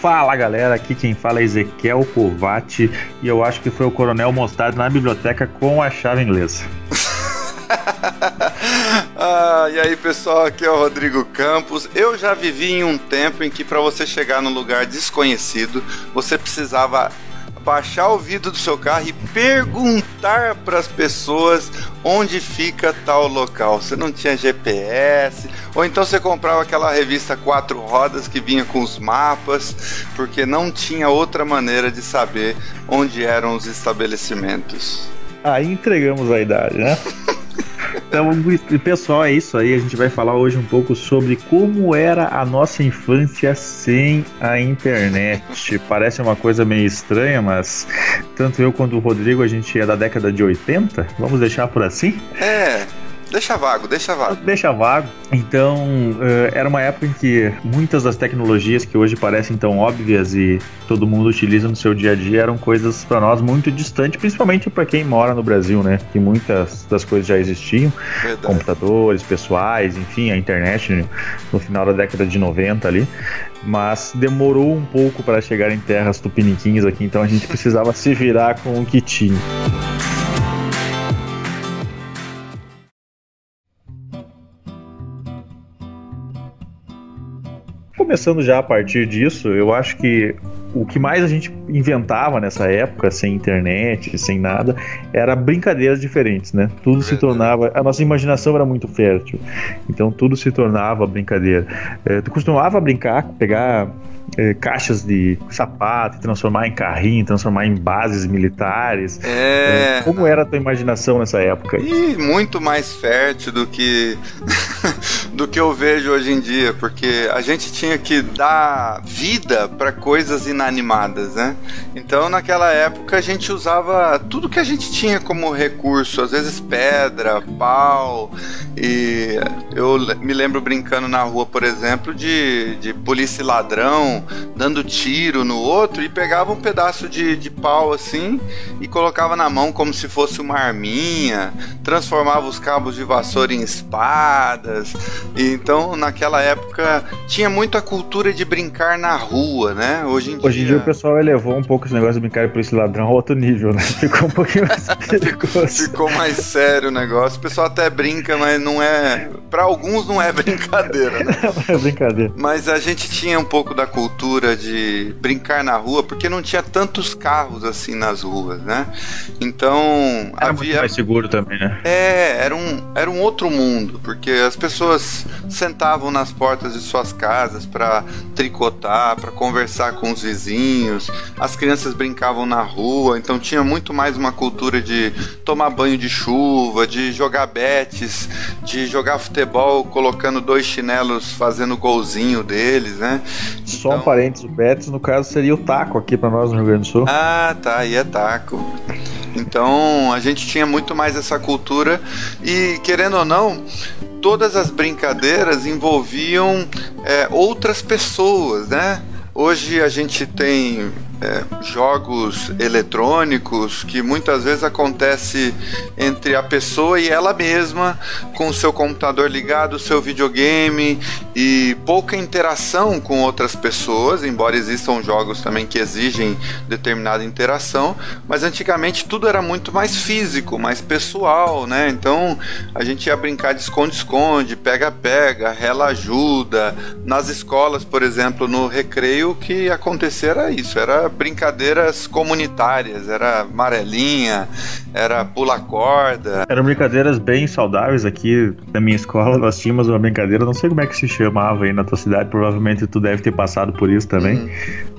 Fala galera, aqui quem fala é Ezequiel Covati e eu acho que foi o Coronel mostrado na biblioteca com a chave inglesa. ah, e aí pessoal, aqui é o Rodrigo Campos. Eu já vivi em um tempo em que para você chegar num lugar desconhecido, você precisava baixar o vidro do seu carro e perguntar para as pessoas onde fica tal local. Você não tinha GPS, ou então você comprava aquela revista quatro rodas que vinha com os mapas, porque não tinha outra maneira de saber onde eram os estabelecimentos. Aí entregamos a idade, né? Então, pessoal, é isso aí. A gente vai falar hoje um pouco sobre como era a nossa infância sem a internet. Parece uma coisa meio estranha, mas tanto eu quanto o Rodrigo, a gente é da década de 80. Vamos deixar por assim? É. Deixa vago, deixa vago. Deixa vago. Então, uh, era uma época em que muitas das tecnologias que hoje parecem tão óbvias e todo mundo utiliza no seu dia a dia eram coisas para nós muito distantes, principalmente para quem mora no Brasil, né? Que muitas das coisas já existiam, Verdade. computadores pessoais, enfim, a internet no final da década de 90 ali, mas demorou um pouco para chegar em terras tupiniquins aqui, então a gente precisava se virar com o que tinha. Começando já a partir disso, eu acho que o que mais a gente inventava nessa época, sem internet, sem nada, era brincadeiras diferentes, né? Tudo se tornava. A nossa imaginação era muito fértil. Então tudo se tornava brincadeira. É, tu costumava brincar, pegar é, caixas de sapato, transformar em carrinho, transformar em bases militares. É... é como era a tua imaginação nessa época? E muito mais fértil do que do que eu vejo hoje em dia, porque a gente tinha que dar vida para coisas inanimadas, né? Então naquela época a gente usava tudo que a gente tinha como recurso, às vezes pedra, pau, e eu me lembro brincando na rua, por exemplo, de, de polícia e ladrão dando tiro no outro e pegava um pedaço de, de pau assim e colocava na mão como se fosse uma arminha, transformava os cabos de vassoura em espadas. E então, naquela época, tinha muito a cultura de brincar na rua, né? Hoje em dia. Hoje em dia o pessoal elevou um pouco esse negócio de brincar por esse ladrão a outro nível, né? Ficou um pouquinho mais perigoso. Ficou mais sério o negócio. O pessoal até brinca, mas não é. Para alguns não é brincadeira, né? Não é brincadeira. Mas a gente tinha um pouco da cultura cultura de brincar na rua, porque não tinha tantos carros assim nas ruas, né? Então era havia muito mais seguro também, né? É, era um, era um outro mundo, porque as pessoas sentavam nas portas de suas casas para tricotar, para conversar com os vizinhos. As crianças brincavam na rua, então tinha muito mais uma cultura de tomar banho de chuva, de jogar betes, de jogar futebol colocando dois chinelos fazendo golzinho deles, né? Só então... um parênteses, o Betis no caso seria o taco aqui para nós no Rio Grande do Sul. Ah, tá, aí é taco. Então a gente tinha muito mais essa cultura e querendo ou não, todas as brincadeiras envolviam é, outras pessoas, né? Hoje a gente tem é, jogos eletrônicos que muitas vezes acontece entre a pessoa e ela mesma, com o seu computador ligado, o seu videogame e pouca interação com outras pessoas, embora existam jogos também que exigem determinada interação, mas antigamente tudo era muito mais físico, mais pessoal, né? Então a gente ia brincar de esconde-esconde, pega-pega, rela ajuda. Nas escolas, por exemplo, no recreio, o que acontecia era isso, era brincadeiras comunitárias, era amarelinha, era pula corda. Eram brincadeiras bem saudáveis aqui na minha escola. Nós tínhamos uma brincadeira, não sei como é que se chamava aí na tua cidade, provavelmente tu deve ter passado por isso também. Uhum.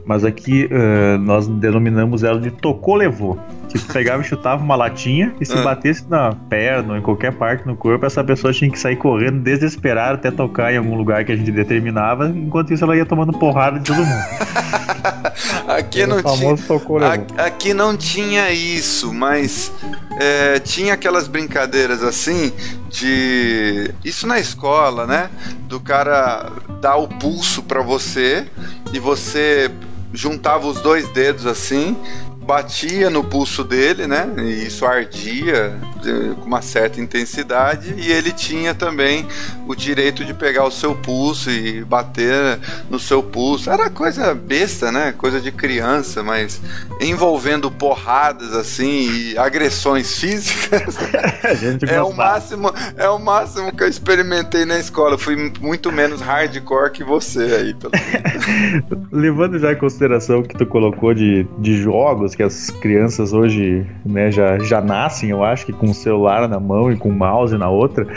Mas aqui uh, nós denominamos ela de tocou levou. Que tu pegava e chutava uma latinha e se uhum. batesse na perna ou em qualquer parte no corpo, essa pessoa tinha que sair correndo desesperada até tocar em algum lugar que a gente determinava. Enquanto isso, ela ia tomando porrada de todo mundo. aqui, não tinha, aqui não tinha isso, mas é, tinha aquelas brincadeiras assim de. Isso na escola, né? Do cara dar o pulso para você e você juntava os dois dedos assim batia no pulso dele, né? E isso ardia com uma certa intensidade, e ele tinha também o direito de pegar o seu pulso e bater no seu pulso. Era coisa besta, né? Coisa de criança, mas envolvendo porradas assim e agressões físicas. é o máximo, é o máximo que eu experimentei na escola. Eu fui muito menos hardcore que você aí, pelo Levando já em consideração que tu colocou de, de jogos que as crianças hoje né, já, já nascem, eu acho que com o celular na mão e com o mouse na outra.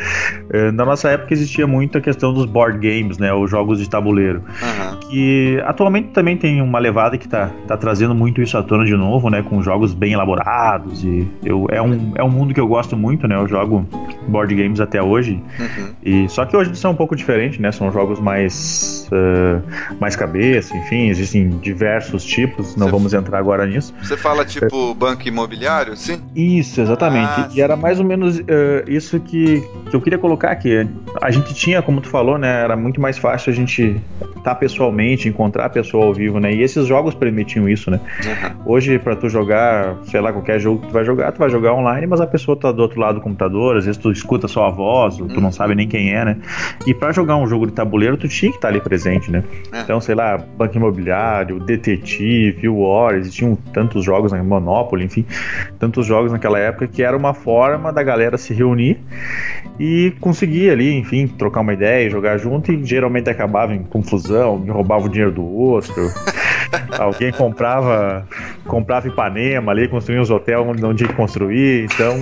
Eh, na nossa época existia muito a questão dos board games, né, os jogos de tabuleiro, uhum. que atualmente também tem uma levada que está tá trazendo muito isso à tona de novo, né, com jogos bem elaborados e eu, é, um, é um mundo que eu gosto muito, né, eu jogo board games até hoje, uhum. e só que hoje são um pouco diferentes, né, são jogos mais uh, mais cabeça, enfim, existem diversos tipos, não Você vamos entrar agora nisso. Você fala tipo é. banco imobiliário, sim? Isso, exatamente. Ah, e era mais ou menos uh, isso que, que eu queria colocar aqui. A gente tinha, como tu falou, né? Era muito mais fácil a gente estar tá pessoalmente, encontrar a pessoa ao vivo, né? E esses jogos permitiam isso, né? Uhum. Hoje, para tu jogar, sei lá, qualquer jogo que tu vai jogar, tu vai jogar online, mas a pessoa tá do outro lado do computador, às vezes tu escuta só a voz, tu não uhum. sabe nem quem é, né? E para jogar um jogo de tabuleiro, tu tinha que estar tá ali presente, né? É. Então, sei lá, Banco Imobiliário, Detetive, War, existiam tantos jogos, né? Monopoly, enfim, tantos jogos naquela época que era uma forma da galera se reunir e conseguir ali, enfim, trocar uma ideia, jogar junto e geralmente acabava em confusão, me roubava o dinheiro do outro. Alguém comprava comprava Ipanema ali, construía uns hotéis onde não tinha que construir, então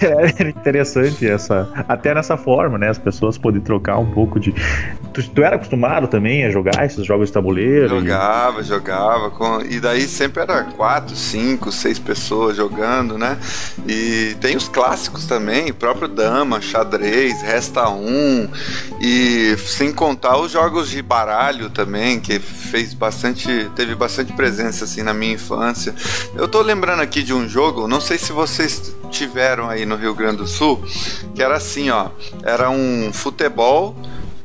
era interessante essa até nessa forma, né, as pessoas podem trocar um pouco de tu, tu era acostumado também a jogar esses jogos de tabuleiro? Jogava, e... jogava com e daí sempre era quatro, cinco, seis pessoas jogando, né? E tem os clássicos também, próprio Dama, Xadrez, Resta um e sem contar os jogos de baralho também, que fez bastante, teve bastante presença assim na minha infância. Eu tô lembrando aqui de um jogo, não sei se vocês tiveram aí no Rio Grande do Sul, que era assim, ó, era um futebol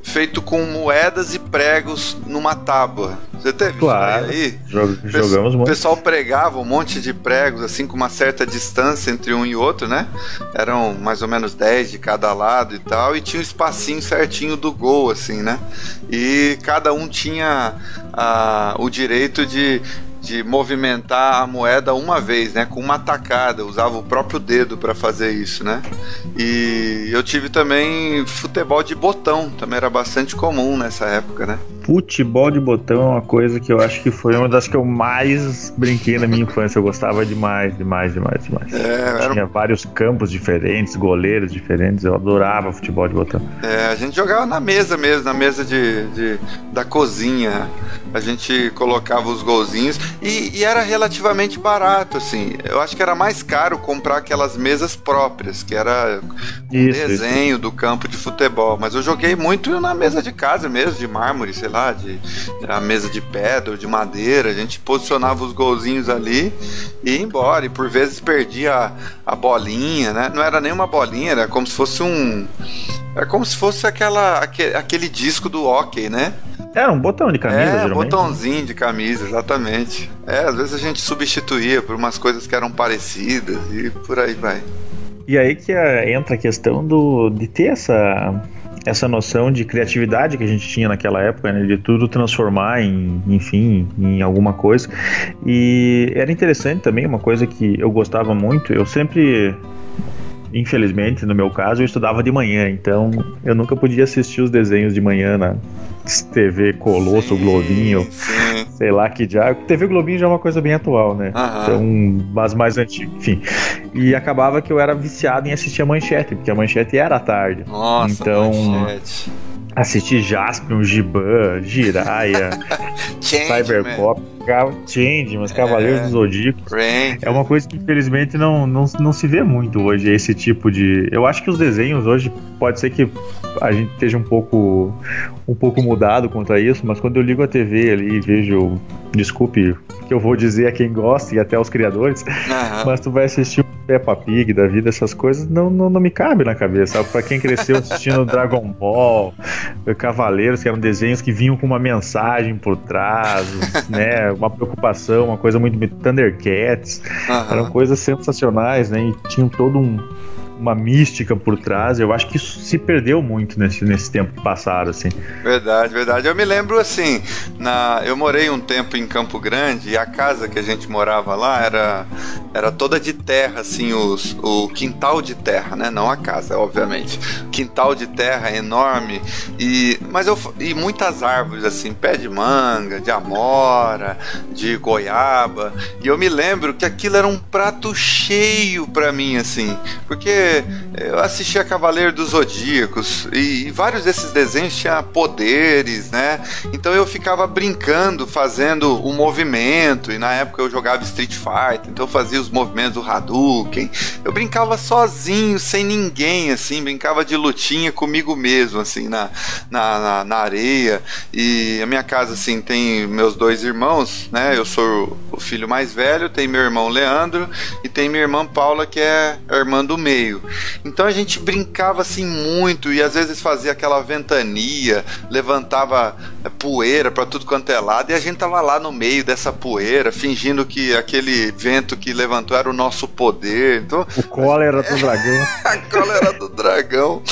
feito com moedas e pregos numa tábua. Você teve claro, aí? Jogamos muito. O pessoal pregava um monte de pregos, assim, com uma certa distância entre um e outro, né? Eram mais ou menos 10 de cada lado e tal, e tinha um espacinho certinho do gol, assim, né? E cada um tinha ah, o direito de de movimentar a moeda uma vez, né, com uma tacada, usava o próprio dedo para fazer isso, né? E eu tive também futebol de botão, também era bastante comum nessa época, né? Futebol de botão é uma coisa que eu acho que foi uma das que eu mais brinquei na minha infância. Eu gostava demais, demais, demais, demais. É, Tinha vários campos diferentes, goleiros diferentes. Eu adorava futebol de botão. É, a gente jogava na mesa mesmo, na mesa de, de da cozinha. A gente colocava os golzinhos e, e, era relativamente barato, assim. Eu acho que era mais caro comprar aquelas mesas próprias, que era um isso, desenho isso. do campo de futebol. Mas eu joguei muito na mesa de casa mesmo, de mármore, sei lá, de a mesa de pedra, de madeira. A gente posicionava os golzinhos ali e ia embora. E por vezes perdia a, a bolinha, né? Não era nem uma bolinha, era como se fosse um. É como se fosse aquela, aquele, aquele disco do hockey, né? Era um botão de camisa, é, geralmente. um botãozinho de camisa, exatamente. É, às vezes a gente substituía por umas coisas que eram parecidas e por aí vai. E aí que é, entra a questão do, de ter essa, essa noção de criatividade que a gente tinha naquela época, né, de tudo transformar em, enfim, em alguma coisa. E era interessante também, uma coisa que eu gostava muito, eu sempre infelizmente, no meu caso, eu estudava de manhã, então eu nunca podia assistir os desenhos de manhã na TV Colosso, sim, Globinho, sim. sei lá que já. TV Globinho já é uma coisa bem atual, né? Então, mas mais antigo, enfim. E acabava que eu era viciado em assistir a manchete, porque a manchete era à tarde. Nossa, então, manchete assistir Jaspion, Giban, Jiraya, Cyberpop, Change, mas Cavaleiros é, do Zodíaco. É uma coisa que infelizmente não, não, não se vê muito hoje, esse tipo de. Eu acho que os desenhos hoje pode ser que a gente esteja um pouco um pouco mudado quanto a isso, mas quando eu ligo a TV ali e vejo, desculpe que eu vou dizer a quem gosta e até aos criadores, uhum. mas tu vai assistir o Peppa Pig da vida, essas coisas, não, não, não me cabe na cabeça. Para quem cresceu assistindo Dragon Ball, Cavaleiros, que eram desenhos que vinham com uma mensagem por trás, né? Uma preocupação, uma coisa muito Thundercats. Eram coisas sensacionais, né? E tinham todo um uma mística por trás. Eu acho que isso se perdeu muito nesse, nesse tempo que passaram, assim. Verdade, verdade. Eu me lembro assim, na, eu morei um tempo em Campo Grande e a casa que a gente morava lá era, era toda de terra, assim, os, o quintal de terra, né? Não a casa, obviamente. Quintal de terra enorme e mas eu e muitas árvores assim, pé de manga, de amora, de goiaba. E eu me lembro que aquilo era um prato cheio para mim assim, porque eu assistia Cavaleiro dos Zodíacos e, e vários desses desenhos tinham poderes, né? Então eu ficava brincando, fazendo o um movimento, e na época eu jogava Street Fighter, então eu fazia os movimentos do Hadouken. Eu brincava sozinho, sem ninguém, assim, brincava de lutinha comigo mesmo, assim, na, na, na, na areia. E a minha casa, assim, tem meus dois irmãos, né? Eu sou o filho mais velho, tem meu irmão Leandro e tem minha irmã Paula, que é a irmã do meio. Então a gente brincava assim muito e às vezes fazia aquela ventania, levantava é, poeira para tudo quanto é lado e a gente tava lá no meio dessa poeira, fingindo que aquele vento que levantou era o nosso poder. Então, o cólera do dragão. a cólera do dragão.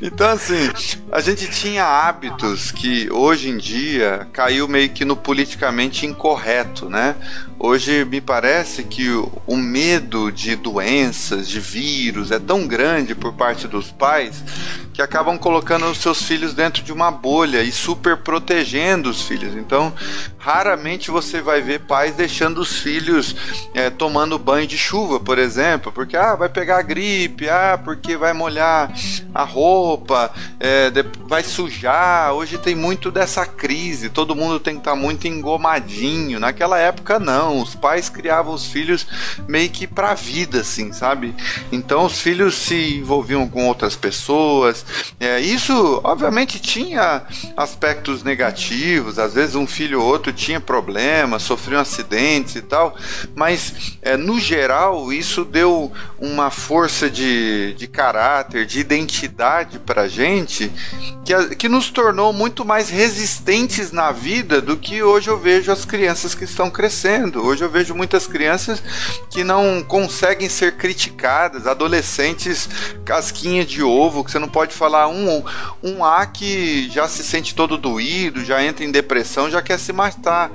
Então, assim, a gente tinha hábitos que hoje em dia caiu meio que no politicamente incorreto, né? Hoje me parece que o medo de doenças, de vírus, é tão grande por parte dos pais que acabam colocando os seus filhos dentro de uma bolha e super protegendo os filhos. Então, raramente você vai ver pais deixando os filhos é, tomando banho de chuva, por exemplo, porque ah, vai pegar gripe, ah, porque vai molhar a roupa, é, vai sujar. Hoje tem muito dessa crise, todo mundo tem que estar tá muito engomadinho. Naquela época, não Os pais criavam os filhos meio que pra vida, assim, sabe? Então os filhos se envolviam com outras pessoas. É, isso, obviamente, tinha aspectos negativos. Às vezes um filho ou outro tinha problemas, sofriam acidentes e tal. Mas, é, no geral, isso deu uma força de, de caráter, de identidade pra gente que, que nos tornou muito mais resistentes na vida do que hoje eu vejo as crianças que estão crescendo. Hoje eu vejo muitas crianças que não conseguem ser criticadas, adolescentes casquinha de ovo, que você não pode falar um, um A que já se sente todo doído, já entra em depressão, já quer se matar.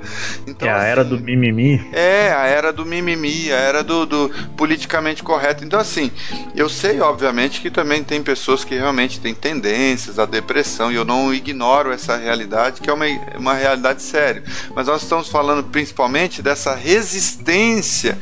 Então, é a assim, era do mimimi. É, a era do mimimi, a era do, do politicamente correto. Então, assim, eu sei, obviamente, que também tem pessoas que realmente têm tendências à depressão, e eu não ignoro essa realidade, que é uma, uma realidade séria. Mas nós estamos falando principalmente dessa essa resistência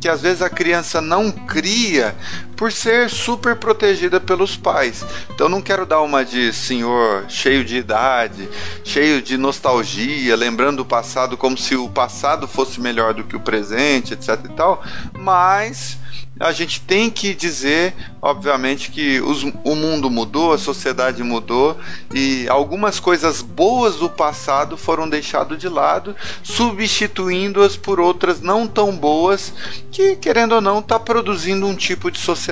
que às vezes a criança não cria por ser super protegida pelos pais. Então não quero dar uma de senhor cheio de idade, cheio de nostalgia, lembrando o passado como se o passado fosse melhor do que o presente, etc e tal, mas a gente tem que dizer, obviamente, que os, o mundo mudou, a sociedade mudou e algumas coisas boas do passado foram deixadas de lado, substituindo-as por outras não tão boas, que, querendo ou não, está produzindo um tipo de sociedade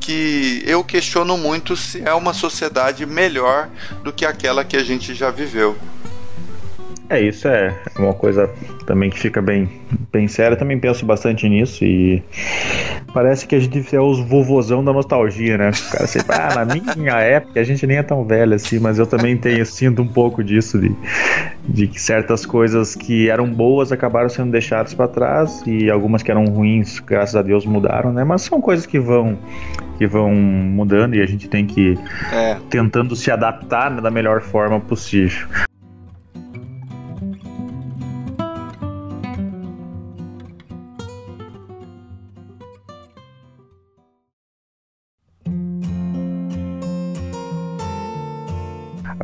que eu questiono muito se é uma sociedade melhor do que aquela que a gente já viveu. É, isso é uma coisa também que fica bem, bem séria. Também penso bastante nisso e parece que a gente é os vovozão da nostalgia, né? O cara sempre, ah, na minha época a gente nem é tão velho assim, mas eu também tenho, sinto um pouco disso, de, de que certas coisas que eram boas acabaram sendo deixadas para trás e algumas que eram ruins, graças a Deus, mudaram, né? Mas são coisas que vão que vão mudando e a gente tem que é. tentando se adaptar né, da melhor forma possível.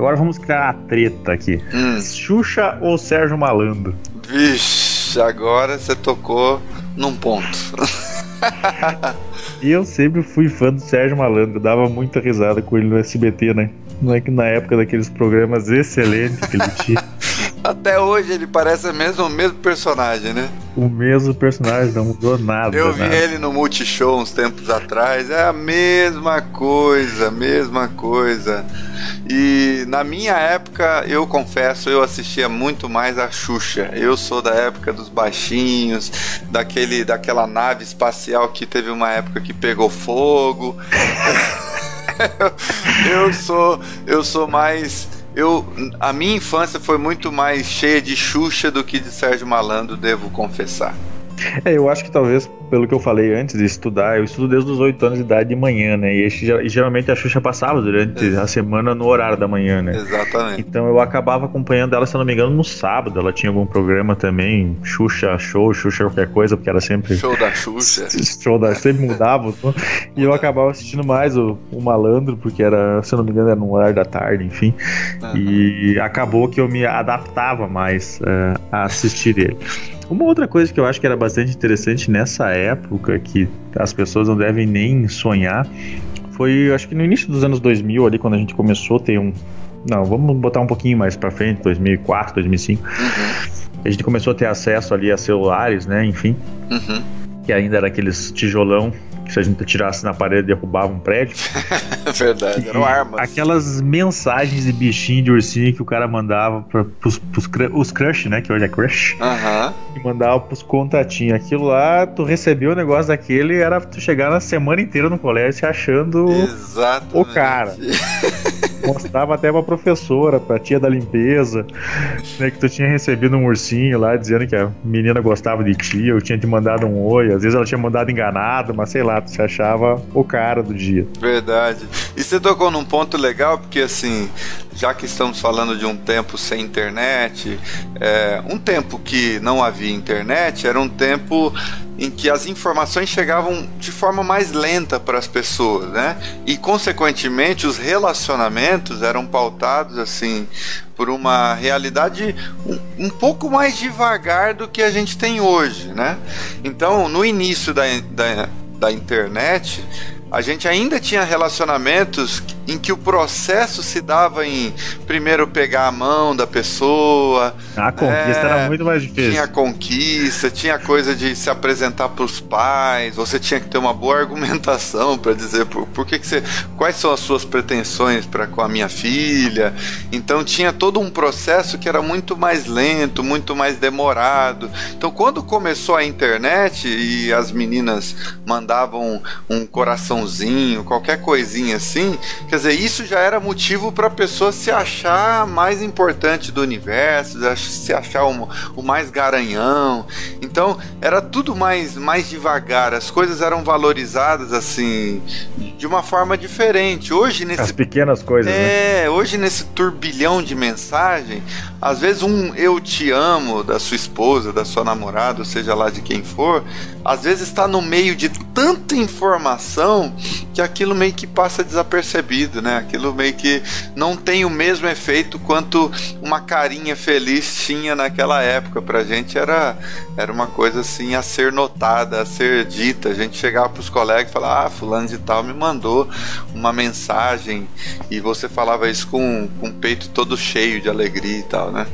Agora vamos criar a treta aqui. Hum. Xuxa ou Sérgio Malandro? Vixe, agora você tocou num ponto. E eu sempre fui fã do Sérgio Malandro, dava muita risada com ele no SBT, né? Não é que na época daqueles programas excelentes que ele tinha. Até hoje ele parece mesmo o mesmo personagem, né? O mesmo personagem, não mudou nada. Eu vi nada. ele no Multishow uns tempos atrás, é a mesma coisa, mesma coisa. E na minha época, eu confesso, eu assistia muito mais a Xuxa. Eu sou da época dos baixinhos, daquele, daquela nave espacial que teve uma época que pegou fogo. eu sou, eu sou mais eu a minha infância foi muito mais cheia de Xuxa do que de Sérgio Malandro, devo confessar. É, eu acho que talvez, pelo que eu falei antes de estudar, eu estudo desde os 8 anos de idade de manhã, né? E, e geralmente a Xuxa passava durante a semana no horário da manhã, né? Exatamente. Então eu acabava acompanhando ela, se eu não me engano, no sábado. Ela tinha algum programa também, Xuxa Show, Xuxa qualquer coisa, porque era sempre. Show da Xuxa. Show da. Sempre mudava. e eu acabava assistindo mais o, o Malandro, porque era, se eu não me engano, era no horário da tarde, enfim. Uhum. E acabou que eu me adaptava mais uh, a assistir ele. Uma outra coisa que eu acho que era bastante interessante nessa época, que as pessoas não devem nem sonhar, foi, acho que no início dos anos 2000, ali, quando a gente começou a ter um. Não, vamos botar um pouquinho mais pra frente, 2004, 2005. Uhum. A gente começou a ter acesso ali a celulares, né, enfim. Uhum. Que ainda era aqueles tijolão se a gente tirasse na parede derrubava um prédio. Verdade, eram armas. Aquelas mensagens de bichinho de ursinho que o cara mandava pra, pros, pros os crush, né? Que hoje é crush. Aham. E mandava pros contatinhos. Aquilo lá, tu recebeu o negócio daquele, era tu chegar na semana inteira no colégio se achando Exatamente. o cara. Mostrava até pra professora, pra tia da limpeza, né, que tu tinha recebido um ursinho lá dizendo que a menina gostava de ti, eu tinha te mandado um oi, às vezes ela tinha mandado enganado, mas sei lá, tu se achava o cara do dia. Verdade. E você tocou num ponto legal, porque assim, já que estamos falando de um tempo sem internet, é, um tempo que não havia internet era um tempo em que as informações chegavam de forma mais lenta para as pessoas, né? E consequentemente os relacionamentos eram pautados assim por uma realidade um, um, pouco mais devagar do que a gente tem hoje, né? Então, no início da, da, da internet, a gente ainda tinha relacionamentos em que o processo se dava em primeiro pegar a mão da pessoa. A conquista é, era muito mais difícil. Tinha conquista, tinha coisa de se apresentar para os pais, você tinha que ter uma boa argumentação para dizer por, por que, que você. quais são as suas pretensões para com a minha filha. Então tinha todo um processo que era muito mais lento, muito mais demorado. Então quando começou a internet e as meninas mandavam um coração coraçãozinho, qualquer coisinha assim, quer dizer, isso já era motivo para a pessoa se achar mais importante do universo, se achar o, o mais garanhão. Então, era tudo mais, mais devagar, as coisas eram valorizadas assim, de uma forma diferente. Hoje, nesse. As pequenas coisas, é, né? hoje nesse turbilhão de mensagem, às vezes um eu te amo da sua esposa, da sua namorada, seja lá de quem for, às vezes está no meio de tanta informação que aquilo meio que passa desapercebido, né? Aquilo meio que não tem o mesmo efeito quanto uma carinha feliz tinha naquela época. Pra gente era, era uma coisa assim a ser notada, a ser dita. A gente chegava pros colegas e falava: Ah, fulano de tal me mandou uma mensagem. E você falava isso com, com o peito todo cheio de alegria e tal, né?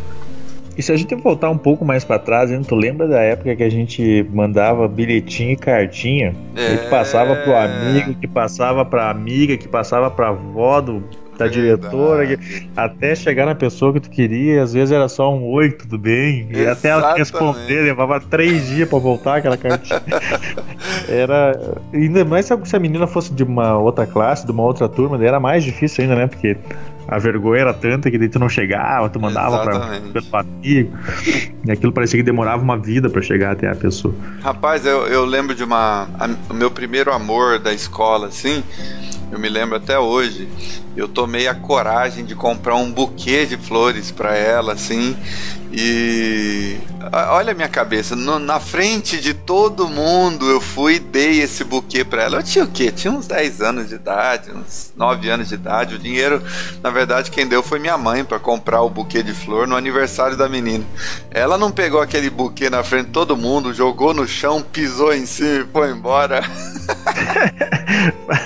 E se a gente voltar um pouco mais para trás, hein, tu lembra da época que a gente mandava bilhetinho e cartinha? É... Que passava pro amigo, que passava pra amiga, que passava pra avó do, da diretora, que, até chegar na pessoa que tu queria, às vezes era só um oi, tudo bem, e até ela responder, levava três dias para voltar aquela cartinha. era. Ainda mais se a menina fosse de uma outra classe, de uma outra turma, era mais difícil ainda, né? Porque a vergonha era tanta que daí tu não chegava, tu mandava para pra amigo. E aquilo parecia que demorava uma vida para chegar até a pessoa. Rapaz, eu, eu lembro de uma. A, o meu primeiro amor da escola, assim. Eu me lembro até hoje eu tomei a coragem de comprar um buquê de flores para ela, assim. E olha a minha cabeça, no, na frente de todo mundo eu fui e dei esse buquê para ela. Eu tinha o quê? Tinha uns 10 anos de idade, uns 9 anos de idade. O dinheiro, na verdade, quem deu foi minha mãe para comprar o buquê de flor no aniversário da menina. Ela não pegou aquele buquê na frente de todo mundo, jogou no chão, pisou em cima e foi embora.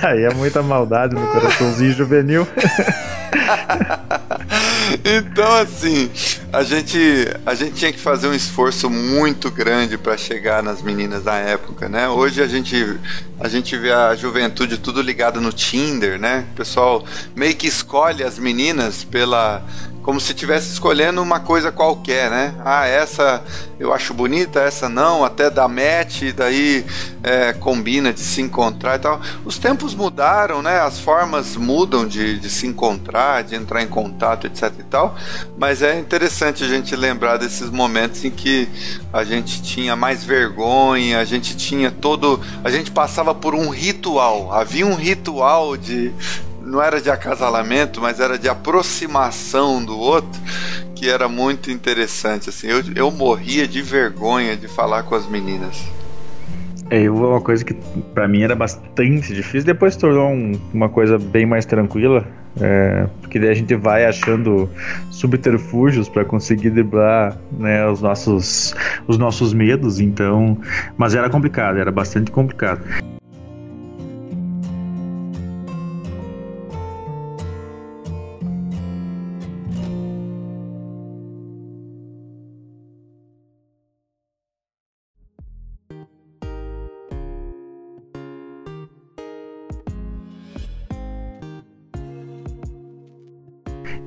Aí é muita maldade no coraçãozinho juvenil. então, assim, a gente, a gente tinha que fazer um esforço muito grande para chegar nas meninas da época, né? Hoje a gente, a gente vê a juventude tudo ligado no Tinder, né? O pessoal meio que escolhe as meninas pela como se estivesse escolhendo uma coisa qualquer, né? Ah, essa eu acho bonita, essa não, até dá match, daí é, combina de se encontrar e tal. Os tempos mudaram, né? As formas mudam de, de se encontrar, de entrar em contato, etc e tal. Mas é interessante a gente lembrar desses momentos em que a gente tinha mais vergonha, a gente tinha todo. A gente passava por um ritual. Havia um ritual de, não era de acasalamento, mas era de aproximação do outro, que era muito interessante. Assim, eu, eu morria de vergonha de falar com as meninas. É, uma coisa que para mim era bastante difícil, depois se tornou um, uma coisa bem mais tranquila, é, porque daí a gente vai achando subterfúgios para conseguir driblar né, os, nossos, os nossos medos, então. Mas era complicado, era bastante complicado.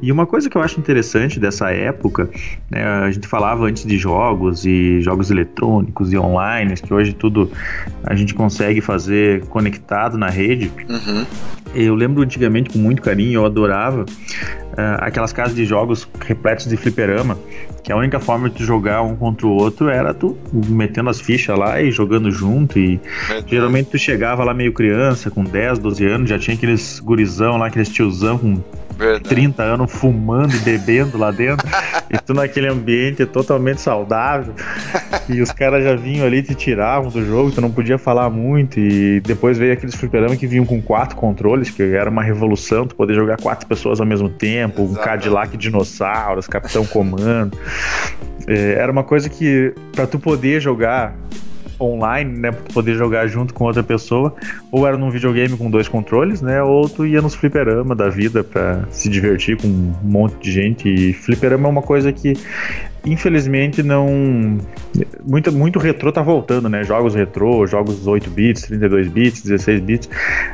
E uma coisa que eu acho interessante dessa época, né, a gente falava antes de jogos e jogos eletrônicos e online, que hoje tudo a gente consegue fazer conectado na rede. Uhum. Eu lembro antigamente com muito carinho, eu adorava uh, aquelas casas de jogos repletos de fliperama, que a única forma de jogar um contra o outro era tu metendo as fichas lá e jogando junto. E geralmente tu chegava lá meio criança, com 10, 12 anos, já tinha aqueles gurizão lá, aqueles tiozão com Verdade. 30 anos fumando e bebendo lá dentro. e tu naquele ambiente totalmente saudável. E os caras já vinham ali te tiravam do jogo, tu não podia falar muito. E depois veio aqueles fliperamas que vinham com quatro controles, que era uma revolução, tu poder jogar quatro pessoas ao mesmo tempo, Exatamente. um Cadillac dinossauros, Capitão Comando. É, era uma coisa que, para tu poder jogar online, né, pra poder jogar junto com outra pessoa, ou era num videogame com dois controles, né, ou tu ia nos fliperama da vida para se divertir com um monte de gente. E fliperama é uma coisa que infelizmente não muito muito retrô tá voltando, né? Jogos retrô, jogos 8 bits, 32 bits, 16 bits.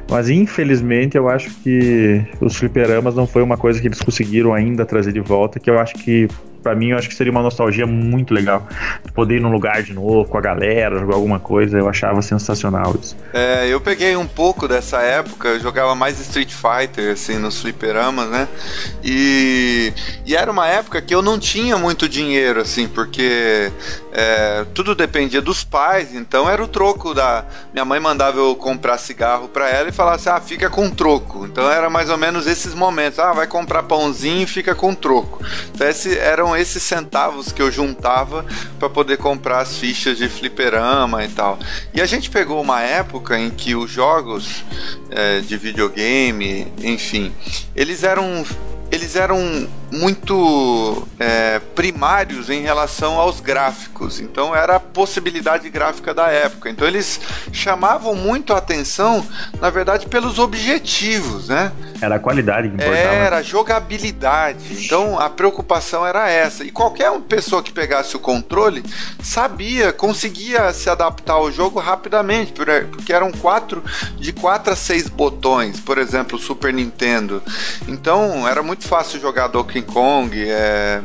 Mas infelizmente eu acho que os fliperamas não foi uma coisa que eles conseguiram ainda trazer de volta, que eu acho que para mim, eu acho que seria uma nostalgia muito legal. Poder ir num lugar de novo, com a galera, jogar alguma coisa, eu achava sensacional isso. É, eu peguei um pouco dessa época, eu jogava mais Street Fighter, assim, nos fliperamas, né? E, e era uma época que eu não tinha muito dinheiro, assim, porque é, tudo dependia dos pais, então era o troco da. Minha mãe mandava eu comprar cigarro para ela e falava assim: ah, fica com troco. Então era mais ou menos esses momentos: ah, vai comprar pãozinho e fica com troco. Então esse, eram esses centavos que eu juntava para poder comprar as fichas de fliperama e tal. E a gente pegou uma época em que os jogos é, de videogame, enfim, eles eram eles eram muito é, primários em relação aos gráficos. Então era a possibilidade gráfica da época. Então eles chamavam muito a atenção, na verdade, pelos objetivos, né? Era a qualidade que importava. Era a jogabilidade. Então a preocupação era essa. E qualquer pessoa que pegasse o controle sabia, conseguia se adaptar ao jogo rapidamente, porque eram quatro de quatro a seis botões, por exemplo, o Super Nintendo. Então era muito fácil jogar Donkey Kong, é,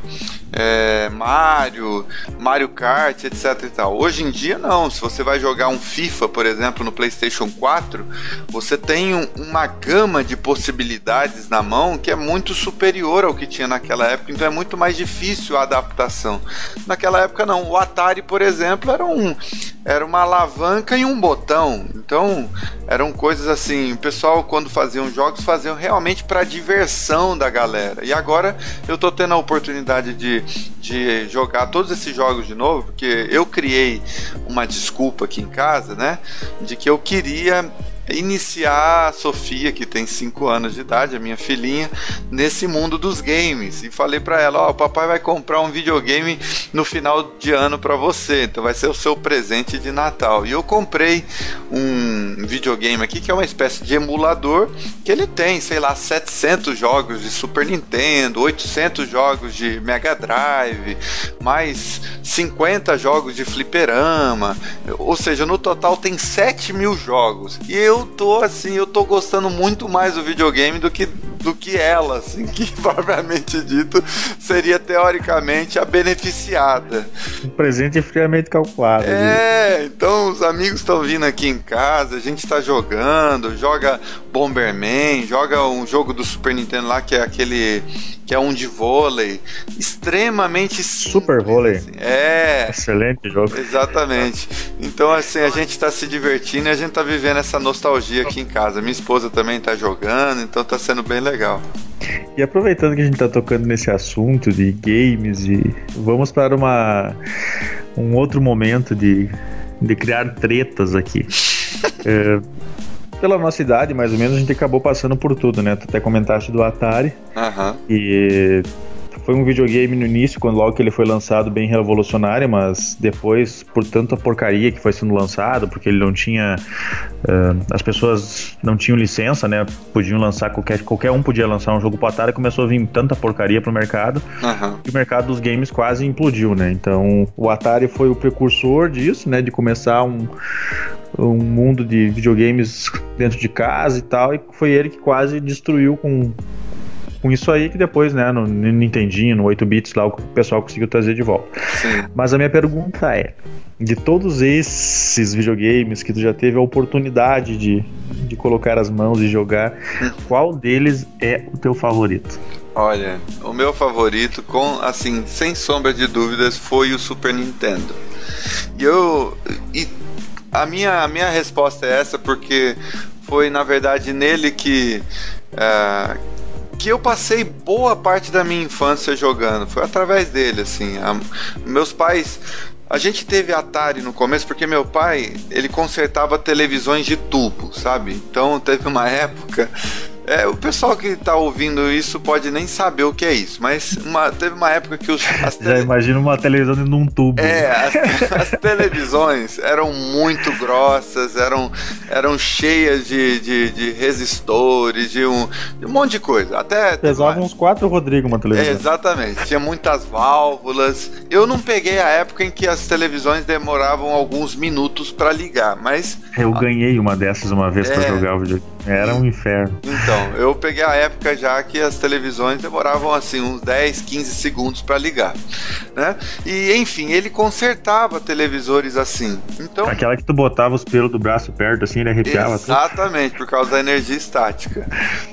é, Mario, Mario Kart, etc e tal. Hoje em dia não, se você vai jogar um FIFA, por exemplo, no PlayStation 4, você tem um, uma gama de possibilidades na mão que é muito superior ao que tinha naquela época, então é muito mais difícil a adaptação. Naquela época não, o Atari, por exemplo, era um era uma alavanca e um botão. Então, eram coisas assim, o pessoal quando faziam jogos faziam realmente para diversão da galera. E agora eu tô tendo a oportunidade de de, jogar todos esses jogos de novo, porque eu criei uma desculpa aqui em casa, né? De que eu queria iniciar a Sofia, que tem 5 anos de idade, a minha filhinha, nesse mundo dos games. E falei para ela: Ó, oh, o papai vai comprar um videogame no final de ano para você, então vai ser o seu presente de Natal. E eu comprei um videogame aqui que é uma espécie de emulador que ele tem, sei lá, 700 jogos de Super Nintendo, 800 jogos de Mega Drive, mais 50 jogos de fliperama, ou seja, no total tem 7 mil jogos. E eu tô assim, eu tô gostando muito mais do videogame do que do que ela, assim, que propriamente dito seria teoricamente a beneficiada. Um presente friamente calculado. É, então os amigos estão vindo aqui em casa, a gente está jogando, joga Bomberman, joga um jogo do Super Nintendo lá que é aquele que é um de vôlei, extremamente simples, super vôlei. Assim. É. Excelente jogo. Exatamente. Então assim, a gente está se divertindo e a gente está vivendo essa nostalgia aqui em casa. Minha esposa também está jogando, então está sendo bem legal. E aproveitando que a gente está tocando nesse assunto de games e vamos para uma um outro momento de, de criar tretas aqui. é, pela nossa idade, mais ou menos, a gente acabou passando por tudo, né? Tu até comentaste do Atari. Uhum. E foi um videogame no início, quando logo que ele foi lançado, bem revolucionário, mas depois, por tanta porcaria que foi sendo lançado, porque ele não tinha. Uh, as pessoas não tinham licença, né? Podiam lançar, qualquer, qualquer um podia lançar um jogo pro Atari, começou a vir tanta porcaria pro mercado, uhum. que o mercado dos games quase implodiu, né? Então, o Atari foi o precursor disso, né? De começar um, um mundo de videogames dentro de casa e tal, e foi ele que quase destruiu com, com isso aí que depois, né, no, Nintendinho, no 8 bits lá, o pessoal conseguiu trazer de volta. Sim. Mas a minha pergunta é, de todos esses videogames que tu já teve a oportunidade de, de colocar as mãos e jogar, qual deles é o teu favorito? Olha, o meu favorito, com assim, sem sombra de dúvidas, foi o Super Nintendo. E eu. E a minha, a minha resposta é essa porque foi na verdade nele que uh, que eu passei boa parte da minha infância jogando. Foi através dele, assim. A, meus pais a gente teve Atari no começo porque meu pai, ele consertava televisões de tubo, sabe? Então teve uma época é, o pessoal que tá ouvindo isso pode nem saber o que é isso, mas uma, teve uma época que os. As tele... Já imagina uma televisão num tubo. É, as, as, televisões eram muito grossas, eram, eram cheias de, de, de resistores, de um, de um monte de coisa. Até. Pesava uns quatro Rodrigo uma televisão. É, exatamente, tinha muitas válvulas. Eu não peguei a época em que as televisões demoravam alguns minutos para ligar, mas. Eu ganhei uma dessas uma vez é... para jogar o videogame. Era um inferno. Então, eu peguei a época já que as televisões demoravam assim uns 10, 15 segundos para ligar, né? E enfim, ele consertava televisores assim. Então, aquela que tu botava os pelos do braço perto assim, ele arrepiava Exatamente, tudo. por causa da energia estática.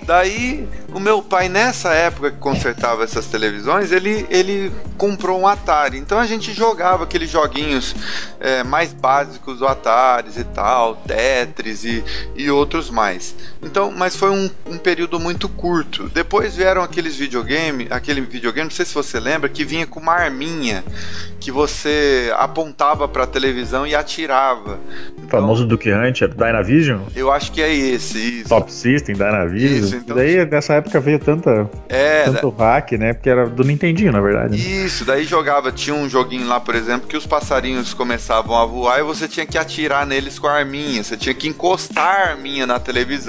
Daí, o meu pai nessa época que consertava essas televisões, ele ele comprou um Atari. Então a gente jogava aqueles joguinhos é, mais básicos do Atari e tal, Tetris e, e outros mais. Então, mas foi um, um, período muito curto. Depois vieram aqueles videogame, aquele videogame, não sei se você lembra, que vinha com uma arminha que você apontava para a televisão e atirava. Então, o famoso Duke Hunt, Dynavision? Eu acho que é esse. Isso. Top System, Dynavision. Isso, então... daí nessa época veio tanta é, tanto da... hack, né? Porque era do Nintendinho, na verdade. Né? Isso, daí jogava, tinha um joguinho lá, por exemplo, que os passarinhos começavam a voar e você tinha que atirar neles com a arminha. Você tinha que encostar a arminha na televisão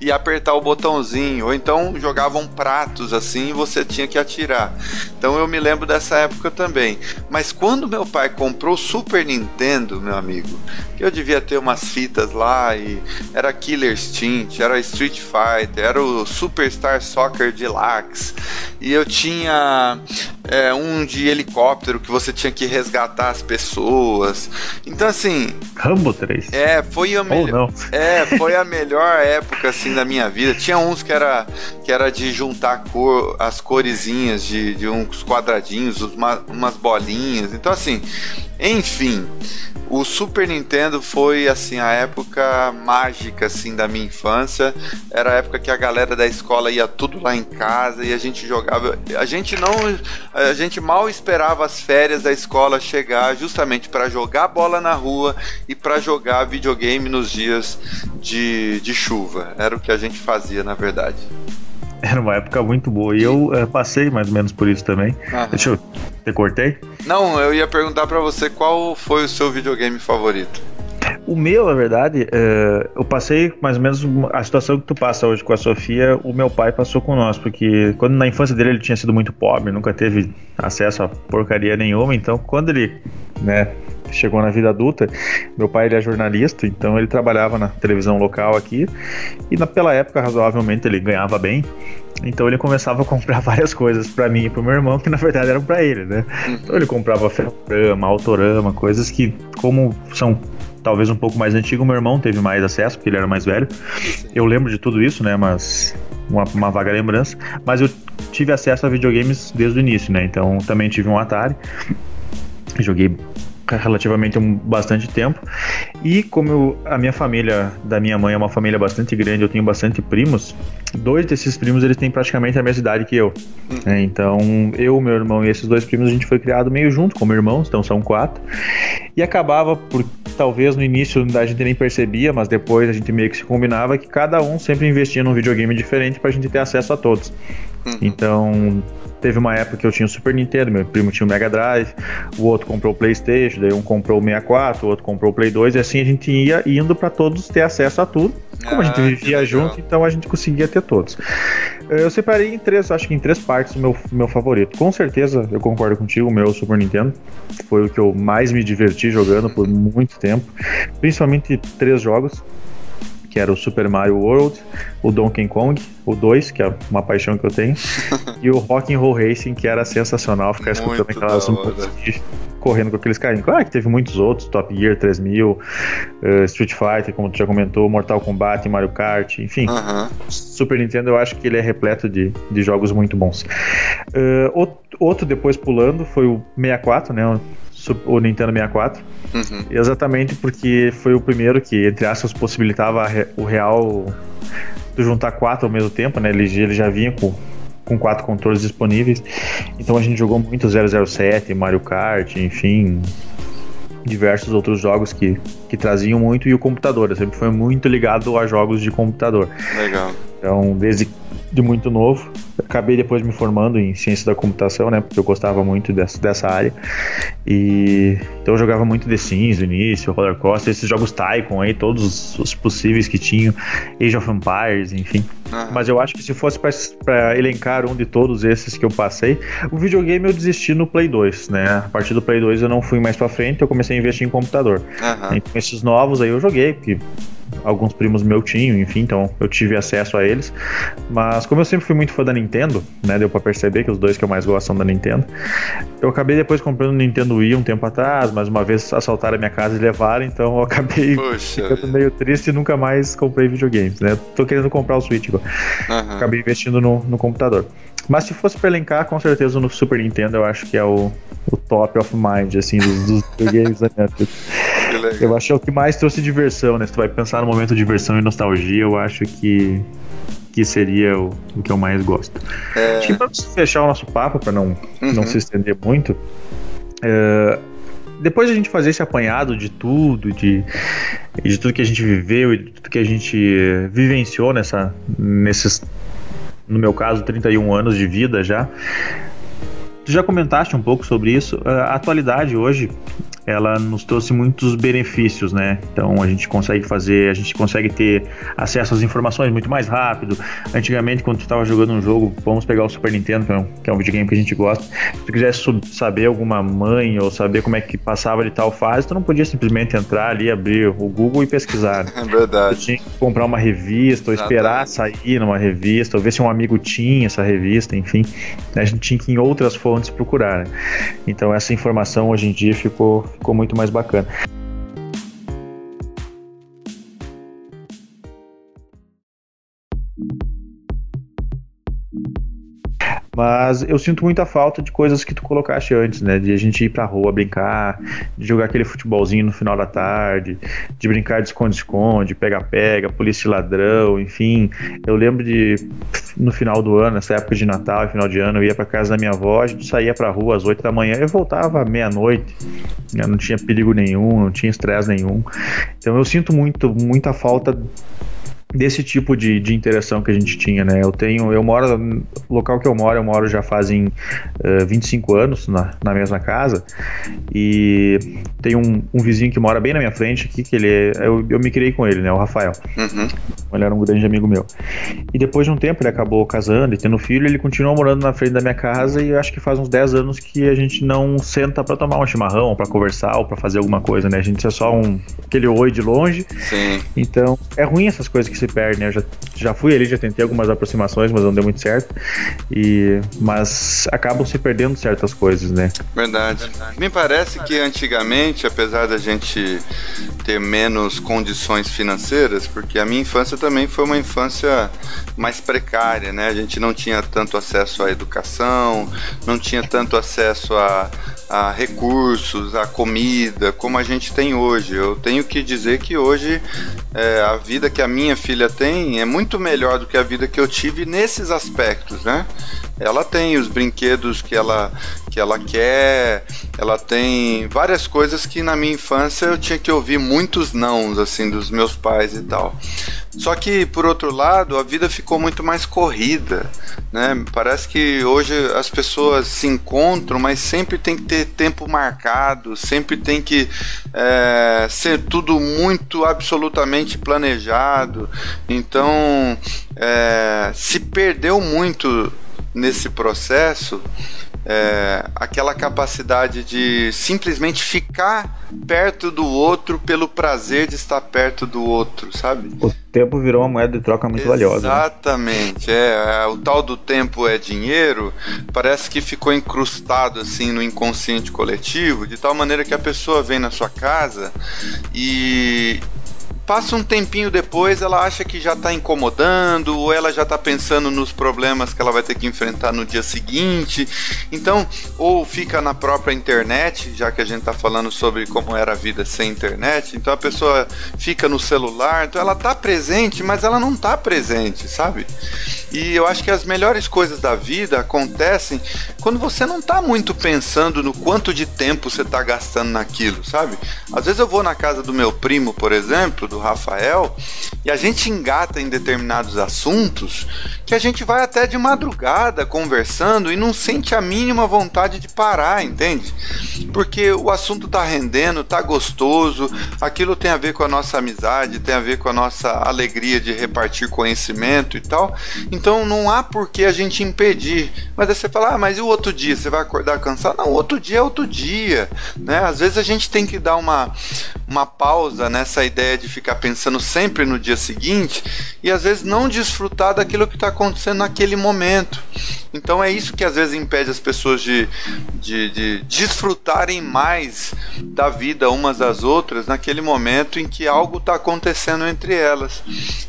e apertar o botãozinho. Ou então jogavam pratos assim e você tinha que atirar. Então eu me lembro dessa época também. Mas quando meu pai comprou o Super Nintendo, meu amigo, que eu devia ter umas fitas lá e era Killer Instinct, era Street Fighter, era o Superstar Soccer Deluxe e eu tinha é, um de helicóptero que você tinha que resgatar as pessoas. Então assim, Rambo 3. É, foi a melhor. É, foi a melhor época assim da minha vida. Tinha uns que era que era de juntar cor, as coresinhas de, de uns quadradinhos, uma, umas bolinhas. Então assim, enfim, o Super Nintendo foi assim a época mágica assim da minha infância. Era a época que a galera da escola ia tudo lá em casa e a gente jogava. A gente não, a gente mal esperava as férias da escola chegar justamente para jogar bola na rua e para jogar videogame nos dias de, de chuva. Era o que a gente fazia, na verdade. Era uma época muito boa. E eu uh, passei mais ou menos por isso também. Aham. Deixa eu. Te cortei? Não, eu ia perguntar para você qual foi o seu videogame favorito. O meu, na verdade, uh, eu passei mais ou menos a situação que tu passa hoje com a Sofia, o meu pai passou com nós, porque quando na infância dele ele tinha sido muito pobre, nunca teve acesso a porcaria nenhuma, então quando ele, né, chegou na vida adulta, meu pai ele é jornalista, então ele trabalhava na televisão local aqui e naquela época razoavelmente ele ganhava bem. Então ele começava a comprar várias coisas para mim e pro meu irmão que na verdade eram para ele, né? Então ele comprava ferrama, autorama, coisas que como são talvez um pouco mais antigo, meu irmão teve mais acesso porque ele era mais velho. Eu lembro de tudo isso, né? Mas uma, uma vaga lembrança. Mas eu tive acesso a videogames desde o início, né? Então também tive um Atari. Joguei relativamente um, bastante tempo. E como eu, a minha família da minha mãe é uma família bastante grande, eu tenho bastante primos. Dois desses primos eles têm praticamente a mesma idade que eu. Né? Então eu, meu irmão e esses dois primos a gente foi criado meio junto como irmãos, então são quatro. E acabava por talvez no início a gente nem percebia, mas depois a gente meio que se combinava que cada um sempre investia num videogame diferente para a gente ter acesso a todos. Uhum. Então Teve uma época que eu tinha o Super Nintendo, meu primo tinha o Mega Drive, o outro comprou o PlayStation, daí um comprou o 64, o outro comprou o Play 2, e assim a gente ia indo para todos ter acesso a tudo. Como ah, a gente ah, vivia junto, então a gente conseguia ter todos. Eu separei em três, acho que em três partes o meu, meu favorito. Com certeza, eu concordo contigo, o meu Super Nintendo foi o que eu mais me diverti jogando por muito tempo, principalmente três jogos que era o Super Mario World, o Donkey Kong, o 2, que é uma paixão que eu tenho, e o Rock and Roll Racing, que era sensacional ficar escutando aquelas músicas correndo com aqueles carrinhos. Claro que teve muitos outros, Top Gear 3000, uh, Street Fighter, como tu já comentou, Mortal Kombat, Mario Kart, enfim. Super Nintendo eu acho que ele é repleto de, de jogos muito bons. Uh, outro depois pulando foi o 64, né? O Nintendo 64. Uhum. Exatamente porque foi o primeiro que, entre aspas, possibilitava o real de juntar quatro ao mesmo tempo, né? Ele, ele já vinha com, com quatro controles disponíveis. Então a gente jogou muito 007, Mario Kart, enfim, diversos outros jogos que, que traziam muito e o computador. Eu sempre foi muito ligado a jogos de computador. Legal. Então, desde de muito novo. Acabei depois me formando em ciência da computação, né? Porque eu gostava muito dessa, dessa área. E então eu jogava muito The Sims no início, Roller Coaster, esses jogos Tycoon aí, todos os possíveis que tinham, Age of Empires, enfim. Mas eu acho que se fosse para elencar um de todos esses que eu passei, o videogame eu desisti no Play 2, né? A partir do Play 2 eu não fui mais para frente, eu comecei a investir em computador. Então esses novos aí eu joguei, porque alguns primos meus tinham, enfim, então eu tive acesso a eles. Mas como eu sempre fui muito fã da Nintendo, né, deu para perceber que os dois que eu mais gosto são da Nintendo. Eu acabei depois comprando o Nintendo Wii um tempo atrás, mas uma vez assaltaram a minha casa e levaram, então eu acabei Poxa. ficando meio triste e nunca mais comprei videogames, né? Tô querendo comprar o Switch, uhum. acabei investindo no, no computador. Mas se fosse pra elencar, com certeza no Super Nintendo eu acho que é o, o top of mind, assim, dos, dos videogames da minha vida. Eu acho que é o que mais trouxe diversão, né? Se tu vai pensar no momento de diversão e nostalgia, eu acho que que seria o, o que eu mais gosto. É... Acho que pra fechar o nosso papo, para não, uhum. não se estender muito, é, depois de a gente fazer esse apanhado de tudo, de, de tudo que a gente viveu e de tudo que a gente vivenciou nessa, nesses, no meu caso, 31 anos de vida já, Tu já comentaste um pouco sobre isso. A atualidade hoje ela nos trouxe muitos benefícios, né? Então a gente consegue fazer, a gente consegue ter acesso às informações muito mais rápido. Antigamente, quando tu estava jogando um jogo, vamos pegar o Super Nintendo, que é, um, que é um videogame que a gente gosta, se tu quisesse saber alguma mãe ou saber como é que passava de tal fase, tu não podia simplesmente entrar ali, abrir o Google e pesquisar. É verdade. Tu tinha que comprar uma revista, ou esperar sair numa revista, ou ver se um amigo tinha essa revista, enfim. A gente tinha que ir em outras fontes procurar. Né? Então essa informação hoje em dia ficou ficou muito mais bacana. Mas eu sinto muita falta de coisas que tu colocaste antes, né? De a gente ir pra rua brincar, de jogar aquele futebolzinho no final da tarde, de brincar de esconde-esconde, pega-pega, polícia e ladrão, enfim. Eu lembro de no final do ano, nessa época de Natal final de ano, eu ia pra casa da minha avó, a gente saía pra rua às 8 da manhã e voltava à meia-noite. Né? Não tinha perigo nenhum, não tinha estresse nenhum. Então eu sinto muito, muita falta desse tipo de, de interação que a gente tinha, né? Eu tenho, eu moro no local que eu moro, eu moro já fazem uh, 25 anos na, na mesma casa e tem um, um, vizinho que mora bem na minha frente aqui, que ele é, eu, eu me criei com ele, né? O Rafael. Uhum. Ele era um grande amigo meu. E depois de um tempo ele acabou casando e tendo filho, ele continuou morando na frente da minha casa e eu acho que faz uns 10 anos que a gente não senta para tomar um chimarrão, para conversar ou para fazer alguma coisa, né? A gente é só um aquele oi de longe. Sim. Então, é ruim essas coisas que se perde, né? Eu já, já fui ali, já tentei algumas aproximações, mas não deu muito certo. E, mas acabam se perdendo certas coisas, né? Verdade. Verdade. Me parece que antigamente, apesar da gente ter menos condições financeiras, porque a minha infância também foi uma infância mais precária, né? A gente não tinha tanto acesso à educação, não tinha tanto acesso a a recursos, a comida, como a gente tem hoje. Eu tenho que dizer que hoje é, a vida que a minha filha tem é muito melhor do que a vida que eu tive nesses aspectos, né? Ela tem os brinquedos que ela, que ela quer, ela tem várias coisas que na minha infância eu tinha que ouvir muitos nãos, assim, dos meus pais e tal. Só que, por outro lado, a vida ficou muito mais corrida, né? Parece que hoje as pessoas se encontram, mas sempre tem que ter tempo marcado, sempre tem que é, ser tudo muito absolutamente planejado. Então, é, se perdeu muito nesse processo é, aquela capacidade de simplesmente ficar perto do outro pelo prazer de estar perto do outro, sabe? O tempo virou uma moeda de troca muito Exatamente, valiosa. Né? Exatamente, é, é. O tal do tempo é dinheiro, parece que ficou incrustado assim no inconsciente coletivo, de tal maneira que a pessoa vem na sua casa e passa um tempinho depois, ela acha que já está incomodando, ou ela já está pensando nos problemas que ela vai ter que enfrentar no dia seguinte. Então, ou fica na própria internet, já que a gente está falando sobre como era a vida sem internet, então a pessoa fica no celular, então ela está presente, mas ela não está presente, sabe? E eu acho que as melhores coisas da vida acontecem quando você não está muito pensando no quanto de tempo você está gastando naquilo, sabe? Às vezes eu vou na casa do meu primo, por exemplo, do Rafael, e a gente engata em determinados assuntos que a gente vai até de madrugada conversando e não sente a mínima vontade de parar, entende? Porque o assunto tá rendendo, tá gostoso, aquilo tem a ver com a nossa amizade, tem a ver com a nossa alegria de repartir conhecimento e tal. Então não há por que a gente impedir. Mas aí você fala, ah, mas e o outro dia? Você vai acordar cansado? Não, outro dia é outro dia, né? Às vezes a gente tem que dar uma, uma pausa nessa ideia de ficar ficar pensando sempre no dia seguinte e às vezes não desfrutar daquilo que está acontecendo naquele momento. Então é isso que às vezes impede as pessoas de, de, de, desfrutarem mais da vida umas das outras naquele momento em que algo está acontecendo entre elas.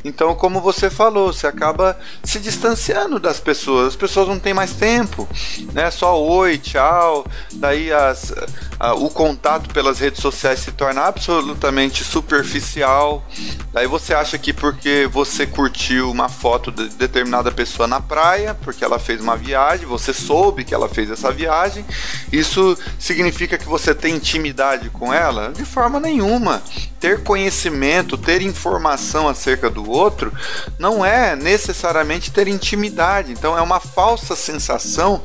Então, como você falou, você acaba se distanciando das pessoas. As pessoas não têm mais tempo, né? Só oi, tchau. Daí as, a, o contato pelas redes sociais se torna absolutamente superficial. Daí você acha que porque você curtiu uma foto de determinada pessoa na praia, porque ela fez uma uma viagem, você soube que ela fez essa viagem, isso significa que você tem intimidade com ela? De forma nenhuma. Ter conhecimento, ter informação acerca do outro, não é necessariamente ter intimidade. Então é uma falsa sensação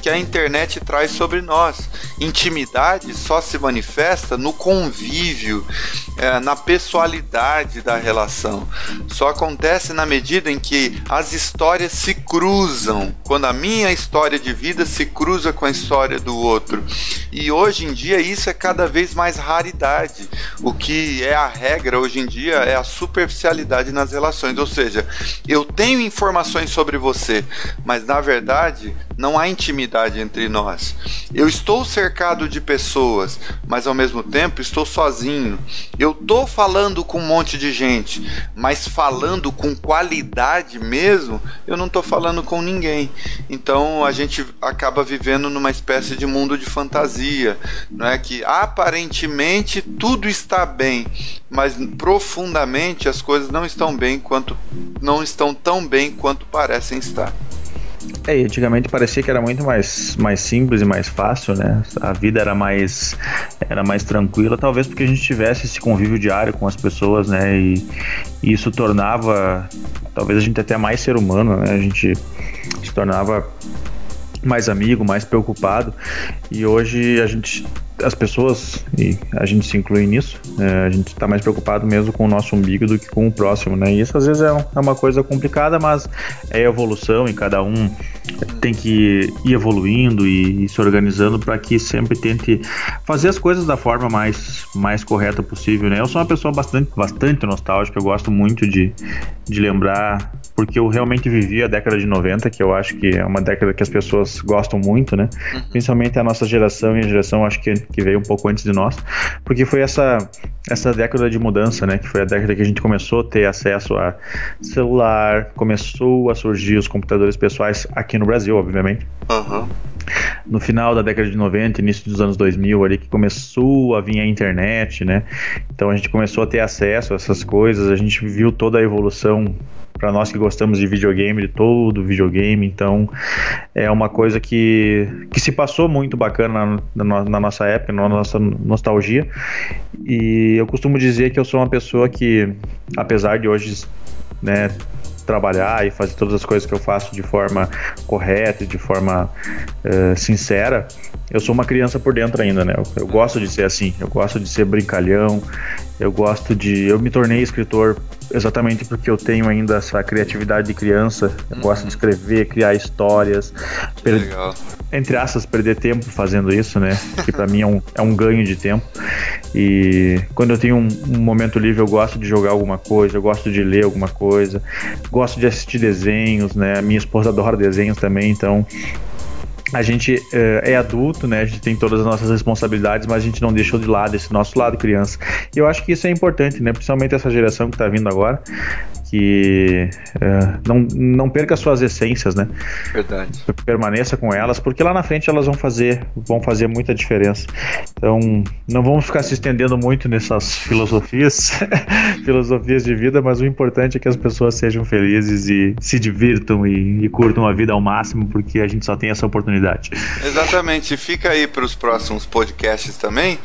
que a internet traz sobre nós. Intimidade só se manifesta no convívio, é, na pessoalidade da relação. Só acontece na medida em que as histórias se cruzam, quando a minha história de vida se cruza com a história do outro. E hoje em dia isso é cada vez mais raridade. O que é a regra hoje em dia é a superficialidade nas relações, ou seja, eu tenho informações sobre você, mas na verdade não há intimidade entre nós. Eu estou cercado de pessoas, mas ao mesmo tempo estou sozinho. Eu estou falando com um monte de gente, mas falando com qualidade mesmo, eu não estou falando com ninguém. Então a gente acaba vivendo numa espécie de mundo de fantasia, não é que aparentemente tudo está bem, mas profundamente as coisas não estão bem quanto não estão tão bem quanto parecem estar. É, antigamente parecia que era muito mais, mais simples e mais fácil, né? A vida era mais era mais tranquila, talvez porque a gente tivesse esse convívio diário com as pessoas, né? E, e isso tornava talvez a gente até mais ser humano, né? A gente se tornava mais amigo, mais preocupado. E hoje a gente as pessoas, e a gente se inclui nisso, é, a gente está mais preocupado mesmo com o nosso umbigo do que com o próximo, né? E isso às vezes é, um, é uma coisa complicada, mas é evolução e cada um tem que ir evoluindo e, e se organizando para que sempre tente fazer as coisas da forma mais, mais correta possível, né? Eu sou uma pessoa bastante, bastante nostálgica, eu gosto muito de, de lembrar porque eu realmente vivi a década de 90, que eu acho que é uma década que as pessoas gostam muito, né? Uhum. Principalmente a nossa geração e a geração, acho que, que veio um pouco antes de nós, porque foi essa, essa década de mudança, né? Que foi a década que a gente começou a ter acesso a celular, começou a surgir os computadores pessoais aqui no Brasil, obviamente. Uhum no final da década de 90, início dos anos 2000 ali que começou a vir a internet, né? Então a gente começou a ter acesso a essas coisas, a gente viu toda a evolução para nós que gostamos de videogame, de todo videogame, então é uma coisa que, que se passou muito bacana na, na, na nossa época, na nossa nostalgia. E eu costumo dizer que eu sou uma pessoa que, apesar de hoje né, trabalhar e fazer todas as coisas que eu faço de forma correta de forma uh, sincera, eu sou uma criança por dentro ainda, né? Eu, eu, gosto de ser assim, eu gosto de ser brincalhão, eu gosto de. Eu me tornei escritor exatamente porque eu tenho ainda essa criatividade de criança. Eu uhum. gosto de escrever, criar histórias. Per... Legal. Entre aspas, perder tempo fazendo isso, né? Que para mim é um, é um ganho de tempo. E quando eu tenho um, um, momento livre, eu gosto de jogar alguma coisa, eu gosto de ler alguma coisa, gosto de assistir desenhos, né? A minha esposa adora desenhos também, então a gente uh, é adulto, né? A gente tem todas as nossas responsabilidades, mas a gente não deixou de lado esse nosso lado criança. E eu acho que isso é importante, né? Principalmente essa geração que está vindo agora que uh, não, não perca suas essências, né? Verdade. Permaneça com elas, porque lá na frente elas vão fazer, vão fazer muita diferença. Então, não vamos ficar se estendendo muito nessas filosofias, filosofias de vida, mas o importante é que as pessoas sejam felizes e se divirtam e, e curtam a vida ao máximo, porque a gente só tem essa oportunidade. Exatamente. Fica aí para os próximos podcasts também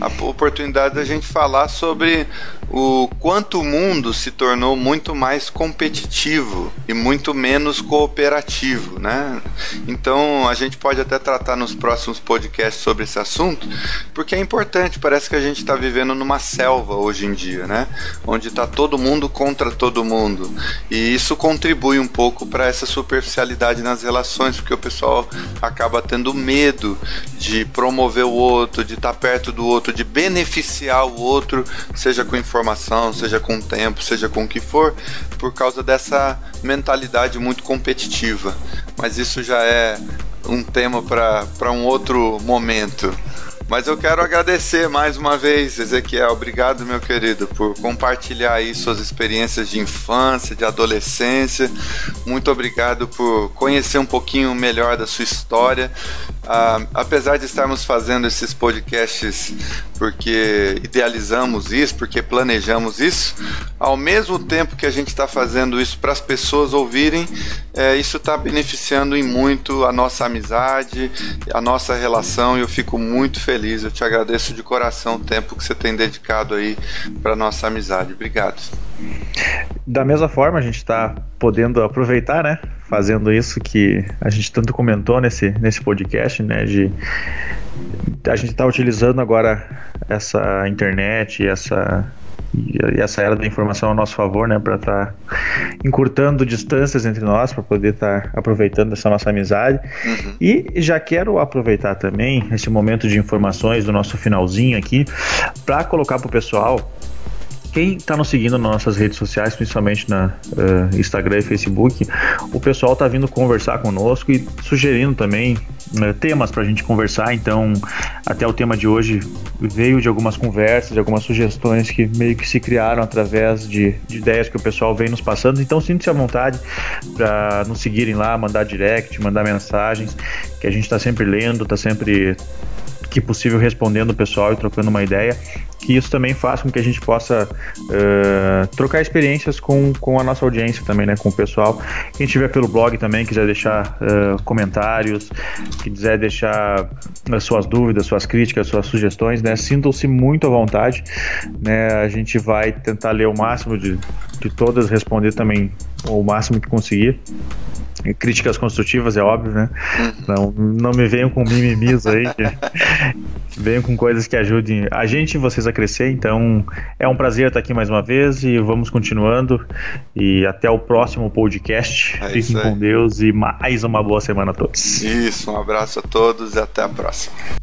a oportunidade da gente falar sobre o quanto o mundo se tornou muito mais competitivo e muito menos cooperativo, né? Então a gente pode até tratar nos próximos podcasts sobre esse assunto, porque é importante. Parece que a gente está vivendo numa selva hoje em dia, né? Onde está todo mundo contra todo mundo e isso contribui um pouco para essa superficialidade nas relações, porque o pessoal acaba tendo medo de promover o outro, de estar tá perto do outro, de beneficiar o outro, seja com informação, seja com tempo, seja com o que for, por causa dessa mentalidade muito competitiva. Mas isso já é um tema para um outro momento. Mas eu quero agradecer mais uma vez, Ezequiel. Obrigado, meu querido, por compartilhar aí suas experiências de infância, de adolescência. Muito obrigado por conhecer um pouquinho melhor da sua história. Ah, apesar de estarmos fazendo esses podcasts porque idealizamos isso, porque planejamos isso, ao mesmo tempo que a gente está fazendo isso para as pessoas ouvirem, é, isso está beneficiando em muito a nossa amizade, a nossa relação e eu fico muito feliz. Eu te agradeço de coração o tempo que você tem dedicado aí para nossa amizade. Obrigado. Da mesma forma, a gente está podendo aproveitar, né? Fazendo isso que a gente tanto comentou nesse, nesse podcast, né? De a gente está utilizando agora essa internet essa e essa era da informação a nosso favor, né, para estar tá encurtando distâncias entre nós, para poder estar tá aproveitando essa nossa amizade. Uhum. E já quero aproveitar também esse momento de informações do nosso finalzinho aqui para colocar para o pessoal quem está nos seguindo nas nossas redes sociais, principalmente na uh, Instagram e Facebook, o pessoal está vindo conversar conosco e sugerindo também uh, temas para a gente conversar. Então, até o tema de hoje veio de algumas conversas, de algumas sugestões que meio que se criaram através de, de ideias que o pessoal vem nos passando. Então, sinta-se à vontade para nos seguirem lá, mandar direct, mandar mensagens, que a gente está sempre lendo, está sempre que possível respondendo o pessoal e trocando uma ideia que isso também faça com que a gente possa uh, trocar experiências com, com a nossa audiência também, né, com o pessoal. Quem estiver pelo blog também, quiser deixar uh, comentários, quiser deixar as suas dúvidas, suas críticas, suas sugestões, né, sintam-se muito à vontade, né, a gente vai tentar ler o máximo de, de todas, responder também o máximo que conseguir críticas construtivas, é óbvio, né? Não, não me venham com mimimis aí, venham com coisas que ajudem a gente e vocês a crescer. Então, é um prazer estar aqui mais uma vez e vamos continuando. E até o próximo podcast. É Fiquem com Deus e mais uma boa semana a todos. Isso, um abraço a todos e até a próxima.